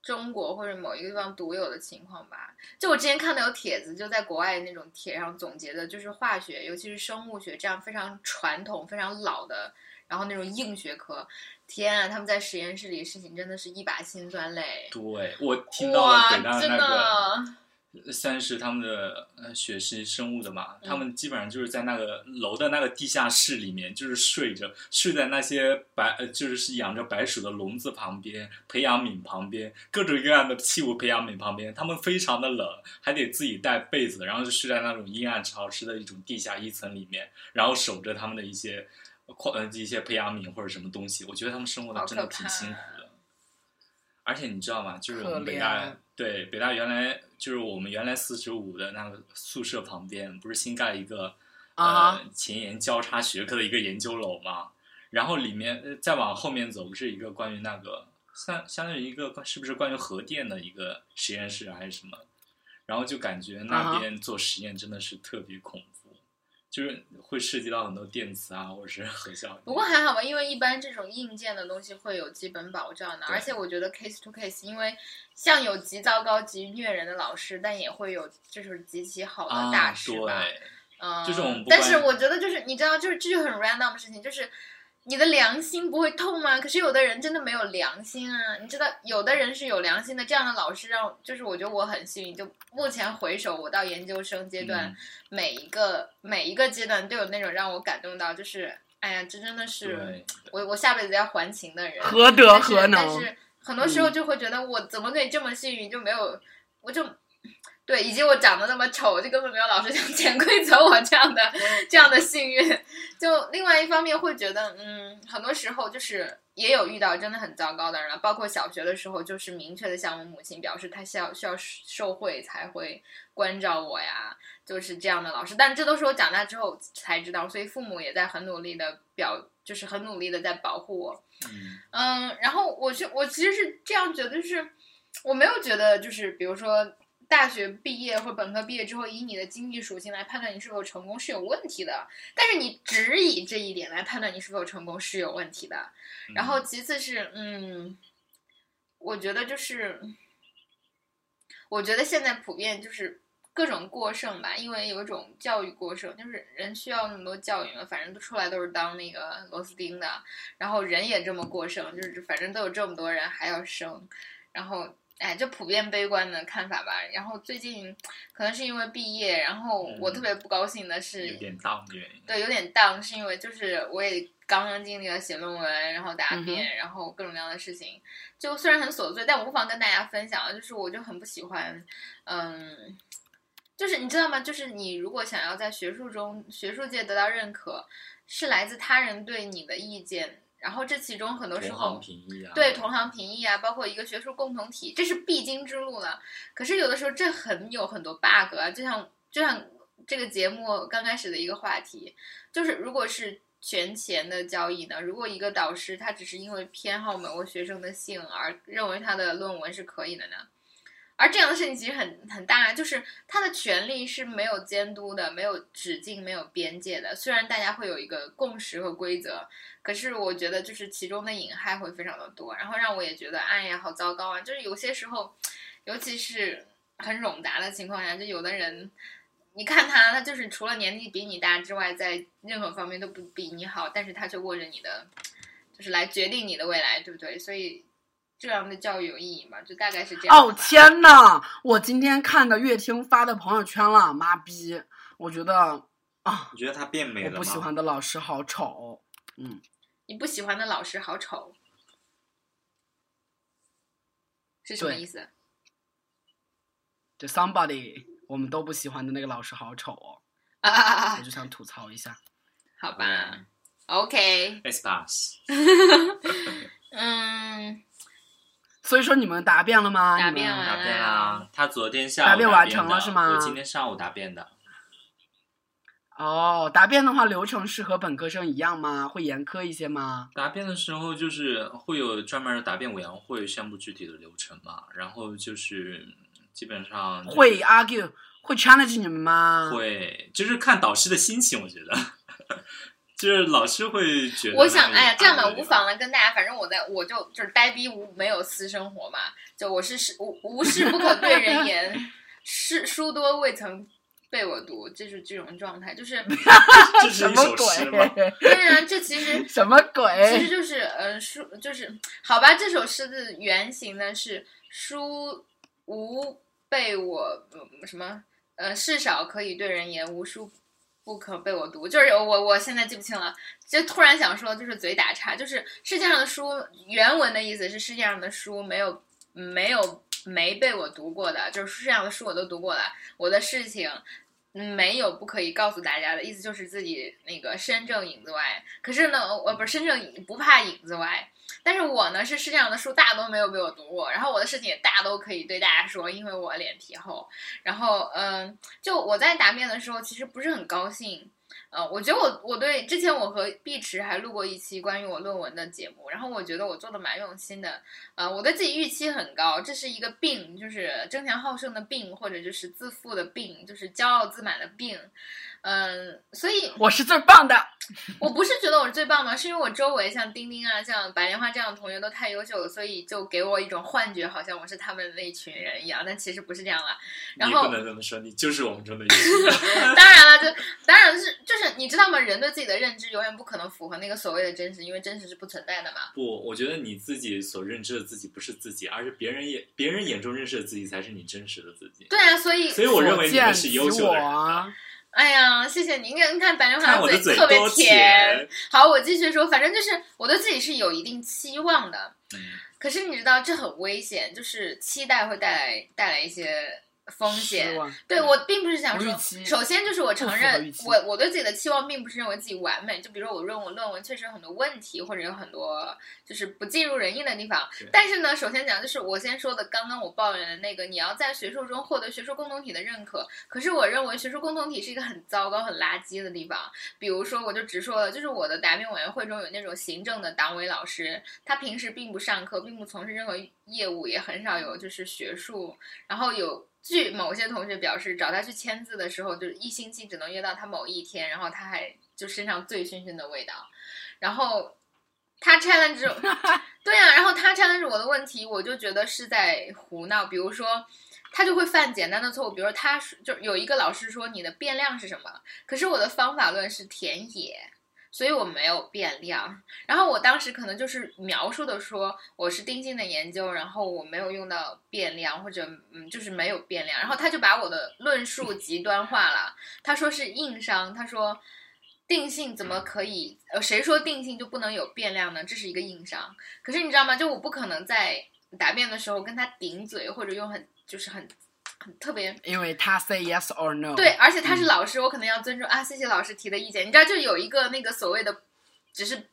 中国或者某一个地方独有的情况吧？就我之前看到有帖子，就在国外那种帖上总结的，就是化学，尤其是生物学这样非常传统、非常老的，然后那种硬学科，天啊，他们在实验室里事情真的是一把辛酸泪。对我听到了哇，北大真那个。的，三是他们的呃学习生物的嘛，嗯他们基本上就是在那个楼的那个地下室里面，就是睡着，睡在那些白呃就是养着白鼠的笼子旁边，培养皿旁边，各种各样的器物培养皿旁边，他们非常的冷，还得自己带被子，然后就睡在那种阴暗潮湿的一种地下一层里面，然后守着他们的一些矿呃一些培养皿或者什么东西，我觉得他们生活的真的挺辛苦的。而且你知道吗？就是我们北大怜对北大原来就是我们原来四十五的那个宿舍旁边，不是新盖了一个啊呃前沿交叉学科的一个研究楼嘛？然后里面呃再往后面走，不是一个关于那个相相当于一个关是不是关于核电的一个实验室啊还是什么？然后就感觉啊那边做实验真的是特别恐怖，就是会涉及到很多电磁啊或者是核效。不过还好吧，因为一般这种硬件的东西会有基本保障的，而且我觉得 case to case，因为像有极糟糕、极虐人的老师，但也会有就是极其好的大啊，师吧。对，嗯，这种不但是我觉得就是你知道，就是这就很 random 的事情，就是你的良心不会痛吗？可是有的人真的没有良心啊！你知道，有的人是有良心的，这样的老师让就是我觉得我很幸运，就目前回首我到研究生阶段，嗯每一个每一个阶段都有那种让我感动到，就是哎呀，这真的是，我我下辈子要还情的人。何德何能但？是很多时候就会觉得我怎么可以这么幸运，就没有我就对，以及我长得那么丑，就根本没有老师想潜规则我这样的这样的幸运。就另外一方面会觉得，嗯，很多时候就是也有遇到真的很糟糕的人了，包括小学的时候，就是明确的向我母亲表示，她需要需要受贿才会关照我呀，就是这样的老师。但这都是我长大之后才知道，所以父母也在很努力的表，就是很努力的在保护我。嗯嗯，然后我是我其实是这样觉得，就是我没有觉得就是比如说大学毕业或本科毕业之后，以你的经济属性来判断你是否成功是有问题的，但是你只以这一点来判断你是否成功是有问题的。然后其次是嗯，我觉得就是，我觉得现在普遍就是。各种过剩吧，因为有一种教育过剩，就是人需要那么多教育嘛，反正都出来都是当那个螺丝钉的，然后人也这么过剩，就是反正都有这么多人还要生，然后哎，就普遍悲观的看法吧。然后最近可能是因为毕业，然后我特别不高兴的是，有点大的原因。对，有点 down，是因为就是我也刚刚经历了写论文，然后答嗯辩，然后各种各样的事情，就虽然很琐碎，但我不妨跟大家分享，就是我就很不喜欢，嗯。就是你知道吗？就是你如果想要在学术中、学术界得到认可，是来自他人对你的意见，然后这其中很多时同候行评议啊，对同行评议啊，包括一个学术共同体，这是必经之路了。可是有的时候这很有很多 bug 啊，就像就像这个节目刚开始的一个话题，就是如果是权钱的交易呢，如果一个导师他只是因为偏好某个学生的姓而认为他的论文是可以的呢？而这样的事情其实很很大，就是他的权利是没有监督的，没有止境，没有边界的。虽然大家会有一个共识和规则，可是我觉得就是其中的隐害会非常的多，然后让我也觉得，哎呀，好糟糕啊！就是有些时候，尤其是很冗杂的情况下，就有的人，你看他，他就是除了年纪比你大之外，在任何方面都不比你好，但是他却握着你的，就是来决定你的未来，对不对？所以。这样的教育有意义吗？就大概是这样。哦天呐！我今天看的乐听发的朋友圈了，妈逼！我觉得啊，你觉得他变美了吗？我不喜欢的老师好丑。嗯，你不喜欢的老师好丑，是什么意思？就 somebody 我们都不喜欢的那个老师好丑哦，啊啊啊啊！我就想吐槽一下。好吧，OK，S pass，(laughs) 嗯，所以说你们答辩了吗？答辩了答辩了，他昨天下午答辩完的成了是吗我今天上午答辩的。哦，答辩的话流程是和本科生一样吗？会严苛一些吗？答辩的时候就是会有专门的答辩委员会宣布具体的流程嘛，然后就是基本上就是会 argue 会 challenge 你们吗？会就是看导师的心情，我觉得就是老师会觉得我想，那个哎呀，这样吧，无妨了，跟大家，反正我在，我就就是呆逼无没有私生活嘛，就我是事无无事不可对人言，诗书多未曾被我读，就是这种状态，就是 (laughs) 这是什么一首诗吗？鬼？(laughs) 对啊，这其实什么鬼其实？就是呃书就是好吧，这首诗的原型呢是书无被我、呃什么呃事少可以对人言，无书不可被我读，就是我我现在记不清了，就突然想说就是嘴打岔，就是世界上的书原文的意思是世界上的书没有没有没被我读过的，就是世界上的书我都读过了，我的事情。没有不可以告诉大家的意思，就是自己那个身正影子歪。可是呢，我不是身正不怕影子歪，但是我呢是世界上的书大都没有被我读过，然后我的事情也大都可以对大家说，因为我脸皮厚。然后嗯，就我在答辩的时候其实不是很高兴。呃，我觉得我我对之前我和碧池还录过一期关于我论文的节目，然后我觉得我做的蛮用心的，呃，我对自己预期很高，这是一个病，就是争强好胜的病，或者就是自负的病，就是骄傲自满的病，嗯，所以我是最棒的。我不是觉得我是最棒的，是因为我周围像丁丁啊、像白莲花这样的同学都太优秀了，所以就给我一种幻觉，好像我是他们那一群人一样，但其实不是这样了。然你后不能这么说，你就是我们中的一个。(laughs) 当然了，就当然是就是你知道吗？人对自己的认知永远不可能符合那个所谓的真实，因为真实是不存在的嘛。不，我觉得你自己所认知的自己不是自己，而是别人眼别人眼中认识的自己才是你真实的自己。对啊，所以所以我认为你们是优秀的人哎呀，谢谢你！你看，你看白莲花嘴嘴特别甜。甜。好，我继续说，反正就是我对自己是有一定期望的，嗯可是你知道这很危险，就是期待会带来带来一些风险对我并不是想说首先就是我承认我我对自己的期望并不是认为自己完美，就比如说我论文论文确实有很多问题，或者有很多就是不尽如人意的地方。但是呢，首先讲就是我先说的刚刚我抱怨的那个，你要在学术中获得学术共同体的认可。可是我认为学术共同体是一个很糟糕、很垃圾的地方。比如说，我就直说了，就是我的答辩委员会中有那种行政的党委老师，他平时并不上课，并不从事任何业务，也很少有就是学术。然后有据某些同学表示，找他去签字的时候，就是一星期只能约到他某一天，然后他还就身上醉醺醺的味道，然后他 challenge (laughs) 对啊，然后他 challenge 我的问题，我就觉得是在胡闹，比如说。他就会犯简单的错误，比如说他说就有一个老师说你的变量是什么，可是我的方法论是田野，所以我没有变量。然后我当时可能就是描述的说我是定性的研究，然后我没有用到变量或者嗯就是没有变量，然后他就把我的论述极端化了。他说是硬伤，他说定性怎么可以？呃，谁说定性就不能有变量呢？这是一个硬伤。可是你知道吗？就我不可能在答辩的时候跟他顶嘴，或者用很就是很很特别因为他 say yes or no。对，，而且他是老师，我可能要尊重啊，谢谢老师提的意见。你知道，就有一个那个所谓的，只是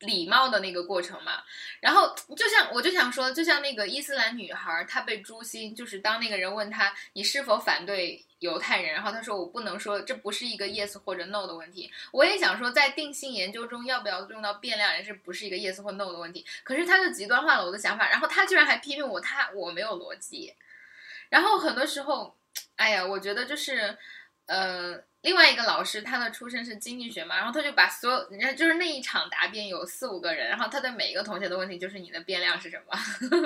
礼貌的那个过程嘛。然后就像我就想说，就像那个伊斯兰女孩，她被诛心，就是当那个人问她你是否反对犹太人，然后她说我不能说，这不是一个 yes 或者 no 的问题。我也想说，在定性研究中要不要用到变量，也是不是一个 yes 或 no 的问题。可是他就极端化了我的想法，然后他居然还批评我，他我没有逻辑。然后很多时候，哎呀，我觉得就是，呃，另外一个老师他的出身是经济学嘛，然后他就把所有人家就是那一场答辩有四五个人，然后他对每一个同学的问题就是你的变量是什么，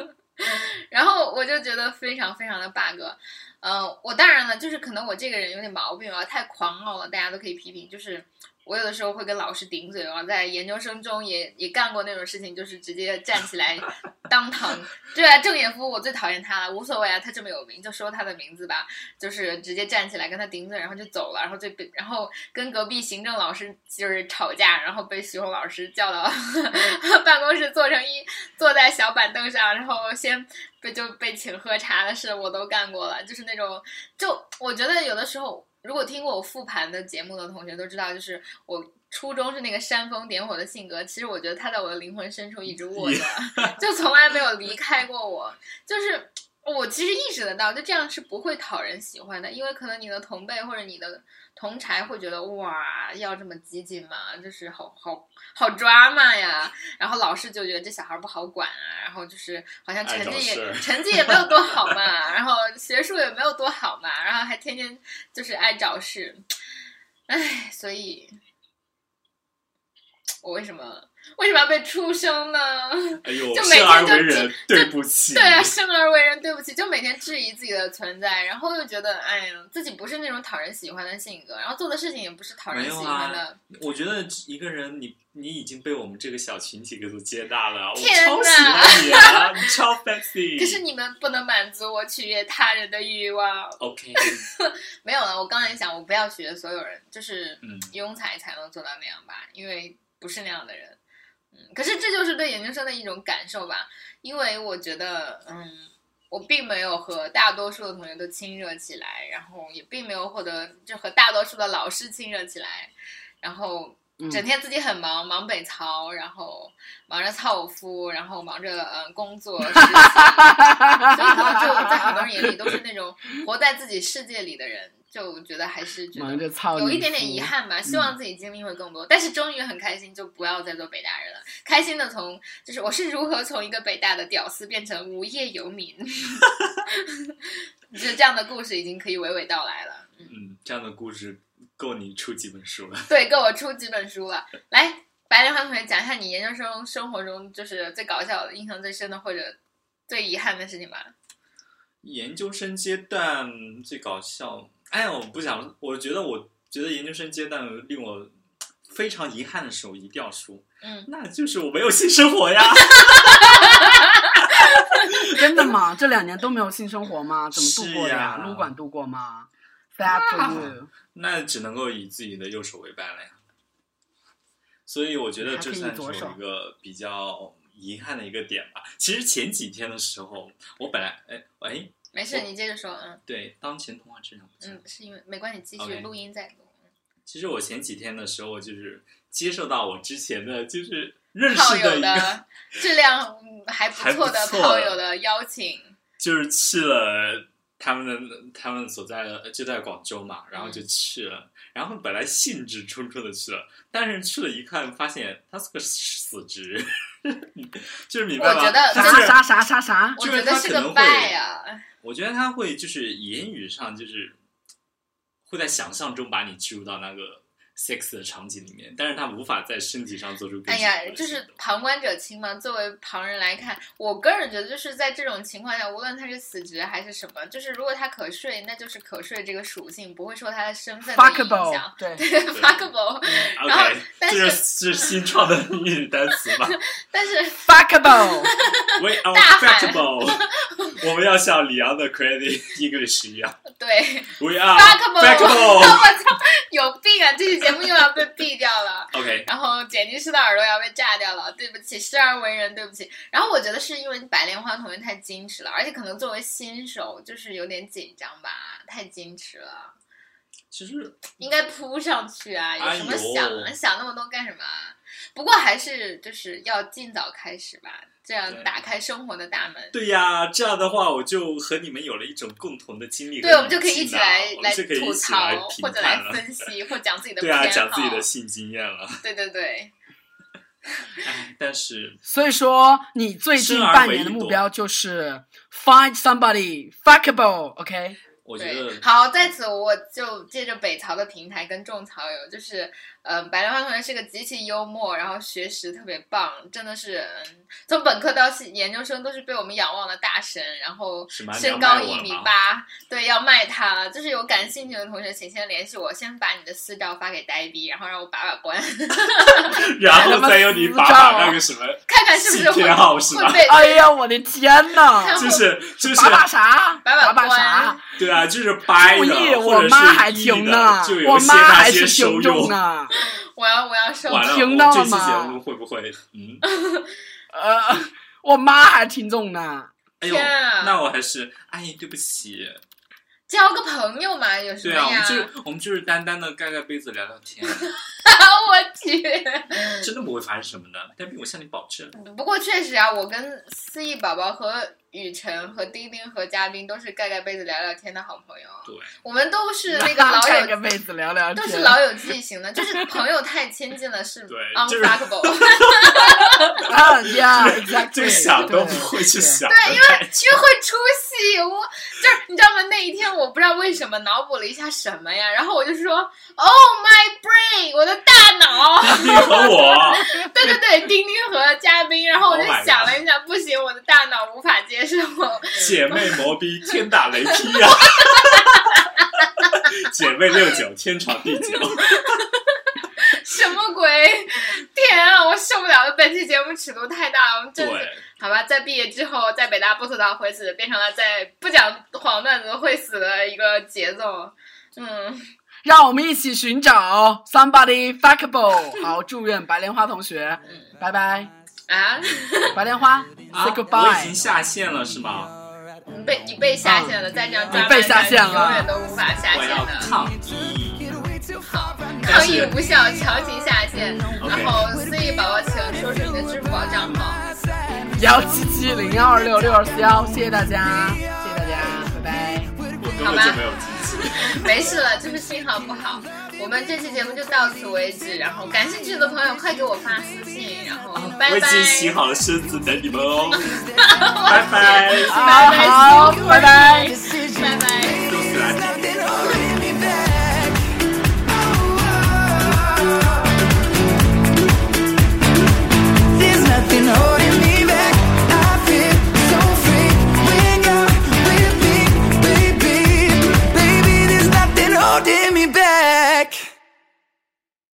(laughs) 然后我就觉得非常非常的 bug。呃，我当然了，就是可能我这个人有点毛病啊，太狂傲了，大家都可以批评。就是我有的时候会跟老师顶嘴啊，在研究生中也也干过那种事情，就是直接站起来 (laughs) 当堂。对啊，郑也夫我最讨厌他了，无所谓啊，他这么有名，就说他的名字吧，就是直接站起来跟他顶嘴，然后就走了，然后就被然后跟隔壁行政老师就是吵架，然后被徐红老师叫到 (laughs) 办公室坐成一坐在小板凳上，然后先被就被请喝茶的事我都干过了，就是那种就我觉得有的时候。如果听过我复盘的节目的同学都知道，就是我初中是那个煽风点火的性格，其实我觉得他在我的灵魂深处一直握着，(laughs) 就从来没有离开过我。就是我其实意识得到，就这样是不会讨人喜欢的，因为可能你的同辈或者你的同柴会觉得哇，要这么激进吗？就是好好好抓嘛呀。然后老师就觉得这小孩不好管啊，然后就是好像成绩也成绩也没有多好嘛，然后学术也没有多好嘛，然后还天天就是爱找事。唉，所以，我为什么为什么要被出生呢？(laughs) 哎呦，(laughs) 就每生而为人，对不起。对啊，生而为人，对不起，就每天质疑自己的存在，然后又觉得，哎呀，自己不是那种讨人喜欢的性格，然后做的事情也不是讨人喜欢的。，我觉得一个人你你已经被我们这个小群体给所接纳了，我天超喜欢你啊，你超 fancy。(laughs) 可是你们不能满足我取悦他人的欲望。OK，没有了，我刚才想，我不要取悦所有人，就是嗯庸才才能做到那样吧，因为不是那样的人。嗯，可是这就是对研究生的一种感受吧，因为我觉得，嗯，我并没有和大多数的同学都亲热起来，然后也并没有获得就和大多数的老师亲热起来，然后嗯整天自己很忙，忙北曹，然后忙着操夫，然后忙着嗯工作实习，(laughs) 所以可能就在很多人眼里都是那种活在自己世界里的人，就我觉得还是觉忙得有一点点遗憾吧。希望自己经历会更多，但是终于很开心，就不要再做北大人了。开心的从就是我是如何从一个北大的屌丝变成无业游民，(laughs) 就这样的故事已经可以娓娓道来了。嗯，这样的故事够你出几本书了。(laughs) 对，够我出几本书了。来，白莲花同学讲一下你研究生生活中就是最搞笑的、印象最深的或者最遗憾的事情吧。研究生阶段最搞笑，哎呀，我不想，我觉得我觉得研究生阶段令我非常遗憾的时候，一定要说，嗯，那就是我没有性生活呀。(laughs) 真的吗？这两年都没有性生活吗？怎么度过的呀撸管度过吗？Sad for you。那只能够以自己的右手为伴了呀。所以我觉得这算是我一个比较遗憾的一个点吧。其实前几天的时候，我本来哎哎，没事，你接着说。嗯对当前通话质量。嗯，是因为没关系，继续录音再录。其实我前几天的时候，就是接受到我之前的就是 (laughs) 认炮识的质量嗯还不错的炮友的邀请，就是去了他们的他们所在的就在广州嘛，然后嗯就去了，然后本来兴致冲冲的去了，但是去了一看，发现他是个死直，(laughs) 就是明白吧？我觉得就是啥啥啥啥啥？我觉得是个他可能会败啊。我觉得他会就是言语上就是会在想象中把你进入到那个 sex 的场景里面，但是他无法在身体上做出更哎呀就是旁观者清嘛。作为旁人来看，我个人觉得就是在这种情况下，无论他是死直还是什么，就是如果他可睡，那就是可睡这个属性，不会受他的身份的影 Fuckable，响。对，fuckable，(laughs) 然后这是是这是新创的英语单词吧 (laughs) 但是 (laughs) fuckable，？We are 大喊 factable，我们要像里昂的 Credit English 一样对，We are fuckable，factable。我操，有病啊！这期节目又要被毙掉了。(laughs) OK，然后剪辑师的耳朵要被炸掉了，对不起，生而为人，对不起。然后我觉得是因为白莲花同学太矜持了，而且可能作为新手就是有点紧张吧，太矜持了，其实应该扑上去啊！有什么哎呦想、想那么多干什么啊？不过还是就是要尽早开始吧，这样打开生活的大门。对呀，这样的话我就和你们有了一种共同的经历对，我们就可以一起来来吐槽或者来。分析，或讲自己的对啊。讲自己的性经验了。对对对，(laughs) 哎，但是所以说你最近半年的目标就是 find somebody fuckable，OK？、我觉对得，好，在此我就借着北曹的平台跟众曹友，就是，呃，白莲花同学是个极其幽默，然后学识特别棒，真的是，嗯，从本科到研究生都是被我们仰望的大神，然后身高一米八，对，要卖他了。就是有感兴趣的同学，请先联系我，先把你的私照发给呆逼，然后让我把把关，(laughs) 然后再由你把把那个什么看看是不是会性偏好是吧会被哎呀，我的天呐！看就是就是把把啥？把把把把关啥？对啊，就是掰，的，我或者妈还是听呢我妈还是听众用。呢。(laughs) 我要我要收完了，听到了吗这期吗节目会不会？嗯，(laughs) 呃，我妈还听众呢。哎呦，天啊那我还是，哎，对不起，交个朋友嘛，有什么对啊，我们？就是我们就是单单的盖盖被子聊聊天，(laughs) 我去。真的不会发生什么的。但我向你保证，不过确实啊，我跟思忆宝宝和雨辰和丁丁和嘉宾都是盖盖被子聊聊天的好朋友。对，我们都是 (laughs) 那个老友，被子聊聊天，都是老友记型的，就是朋友太亲近了是 (laughs) unfuckable。(laughs) 啊呀就想都不对会去想对，因为的感觉。因为会出戏，我就是你知道吗？那一天我不知道为什么脑补了一下什么呀，然后我就说，Oh my brain，我的大脑。你和我，对对对，丁丁和嘉宾，然后我就 Oh 想了一下，不行，我的大脑无法接受。姐妹磨逼，天打雷劈呀、(laughs) 姐妹六九，天长地久。什么鬼？天啊，我受不了了！本期节目尺度太大了，我们真是对，好吧。在毕业之后，在北大不吐槽会死，变成了在不讲黄段子会死的一个节奏。嗯，让我们一起寻找 somebody fuckable。好，祝愿白莲花同学，拜拜，啊，(laughs) 白莲花啊，say 我已经。下线了是吗？你被你被下线了，再这样抓你被下线了永远都无法下我要线的。抗议。好，但是抗议无效，强行下线。OK 然后思忆宝宝，请说出你的支付宝账号。幺七七零幺二六六二四幺，谢谢大家，谢谢大家，拜拜。我根本就没有机。没事了，就是信号不好。我们这期节目就到此为止，然后感兴趣的朋友快给我发私信，然后拜拜。我已经洗好了身子等你们哦，(laughs) 拜拜，好，拜拜，拜拜，拜拜，拜拜。